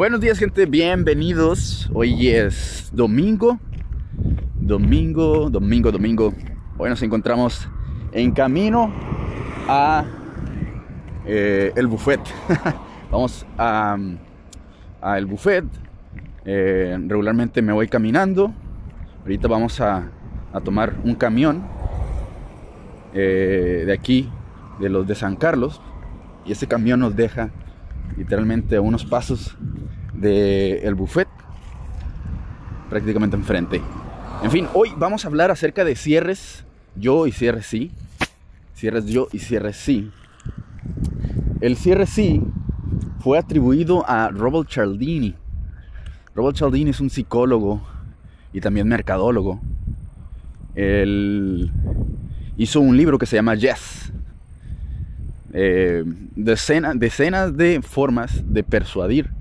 Buenos días gente, bienvenidos. Hoy es domingo, domingo, domingo, domingo. Hoy nos encontramos en camino a eh, el buffet. Vamos a, el buffet. Eh, regularmente me voy caminando. Ahorita vamos a, tomar un camión eh, de aquí, de los de San Carlos. Y ese camión nos deja literalmente a unos pasos del buffet, prácticamente enfrente. En fin, hoy vamos a hablar acerca de cierres yo y cierres sí. Cierres yo y cierres sí. El cierre sí fue atribuido a Robert Cialdini. Robert Cialdini es un psicólogo y también mercadólogo. Él hizo un libro que se llama Yes. Eh, decenas de formas de persuadir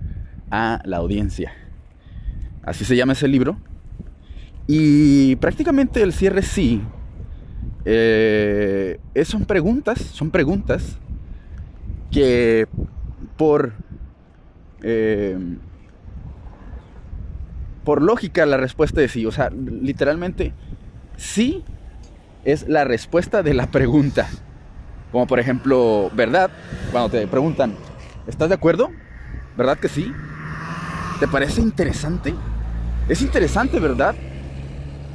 a la audiencia. Así se llama ese libro. Y prácticamente el cierre sí. Eh, son preguntas, son preguntas que por eh, por lógica la respuesta es sí. O sea, literalmente sí es la respuesta de la pregunta. Como por ejemplo, ¿verdad? Cuando te preguntan, ¿estás de acuerdo? ¿Verdad que sí? ¿Te parece interesante? Es interesante, ¿verdad?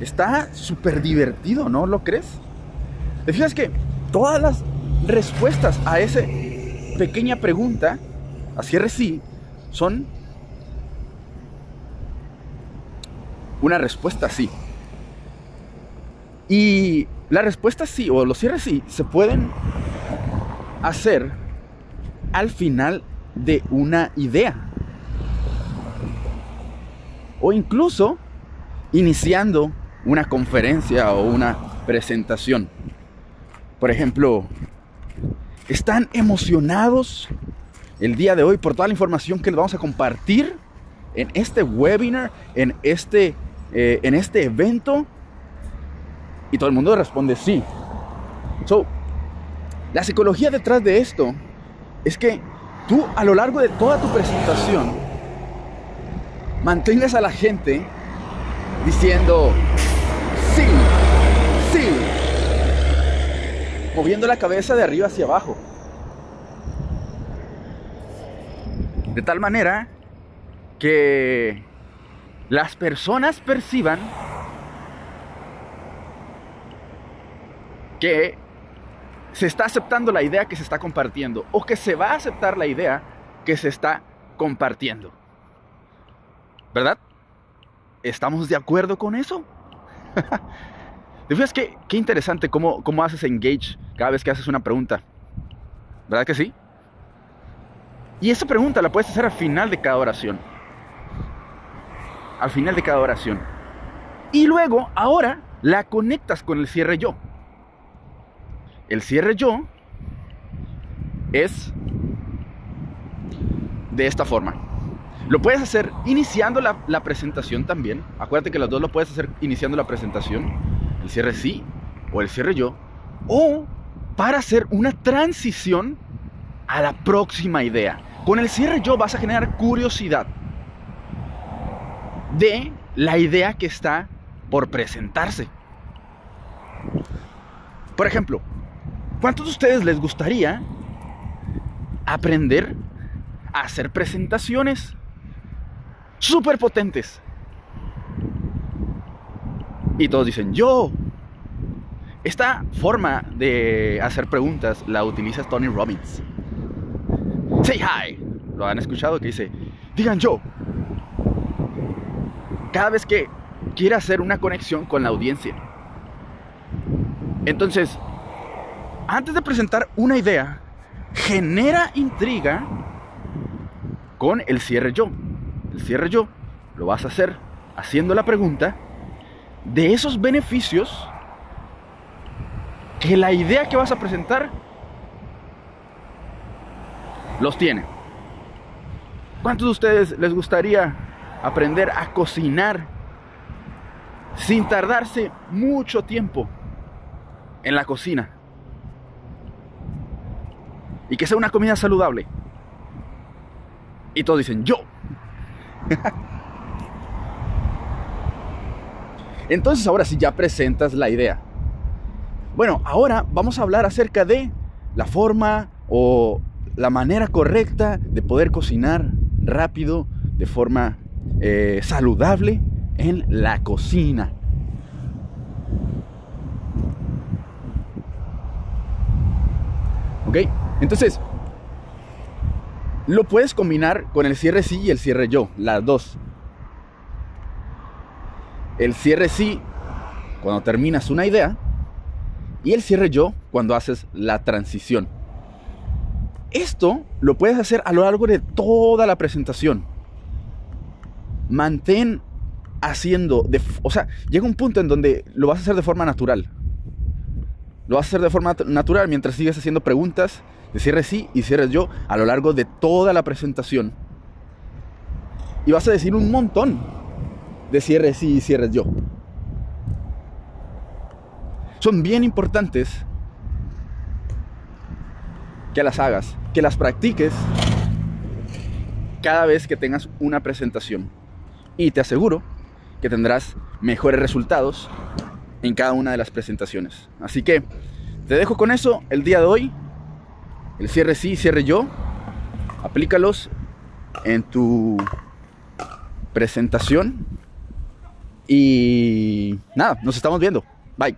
Está súper divertido, ¿no lo crees? ¿Te fijas que todas las respuestas a esa pequeña pregunta, a cierre sí, son una respuesta sí? Y la respuesta sí, o los cierres sí, se pueden hacer al final de una idea o incluso iniciando una conferencia o una presentación. Por ejemplo, ¿están emocionados el día de hoy por toda la información que les vamos a compartir en este webinar, en este, eh, en este evento? Y todo el mundo responde sí. So, la psicología detrás de esto es que tú a lo largo de toda tu presentación mantengas a la gente diciendo, sí, sí, moviendo la cabeza de arriba hacia abajo. De tal manera que las personas perciban que se está aceptando la idea que se está compartiendo o que se va a aceptar la idea que se está compartiendo. ¿Verdad? ¿Estamos de acuerdo con eso? ¿Te fijas qué, qué interesante cómo, cómo haces engage cada vez que haces una pregunta? ¿Verdad que sí? Y esa pregunta la puedes hacer al final de cada oración. Al final de cada oración. Y luego, ahora, la conectas con el cierre yo. El cierre yo es de esta forma. Lo puedes hacer iniciando la, presentación también. Acuérdate que los dos lo puedes hacer iniciando la presentación. El cierre sí o el cierre yo. O para hacer una transición a la próxima idea. Con el cierre yo vas a generar curiosidad de la idea que está por presentarse. Por ejemplo, ¿cuántos de ustedes les gustaría aprender a hacer presentaciones? Súper potentes. Y todos dicen, yo. Esta forma de hacer preguntas la utiliza Tony Robbins. Say hi. ¿Lo han escuchado? Que dice, digan yo. Cada vez que quiere hacer una conexión con la audiencia. Entonces, antes de presentar una idea, genera intriga con el cierre yo el cierre yo, lo vas a hacer haciendo la pregunta de esos beneficios que la idea que vas a presentar los tiene. ¿Cuántos de ustedes les gustaría aprender a cocinar sin tardarse mucho tiempo en la cocina? Y que sea una comida saludable. Y todos dicen, yo. Entonces ahora sí ya presentas la idea. Bueno, ahora vamos a hablar acerca de la forma o la manera correcta de poder cocinar rápido, de forma eh, saludable en la cocina. ¿Ok? Entonces, lo puedes combinar con el cierre sí y el cierre yo, las dos. El cierre sí cuando terminas una idea y el cierre yo cuando haces la transición. Esto lo puedes hacer a lo largo de toda la presentación. Mantén haciendo, o sea, llega un punto en donde lo vas a hacer de forma natural. Lo vas a hacer de forma natural mientras sigues haciendo preguntas de cierre sí y cierres yo a lo largo de toda la presentación. Y vas a decir un montón de cierre sí y cierres yo. Son bien importantes que las hagas, que las practiques cada vez que tengas una presentación. Y te aseguro que tendrás mejores resultados en cada una de las presentaciones. Así que te dejo con eso el día de hoy. El cierre sí, cierre yo. Aplícalos en tu presentación. Y nada, nos estamos viendo. Bye.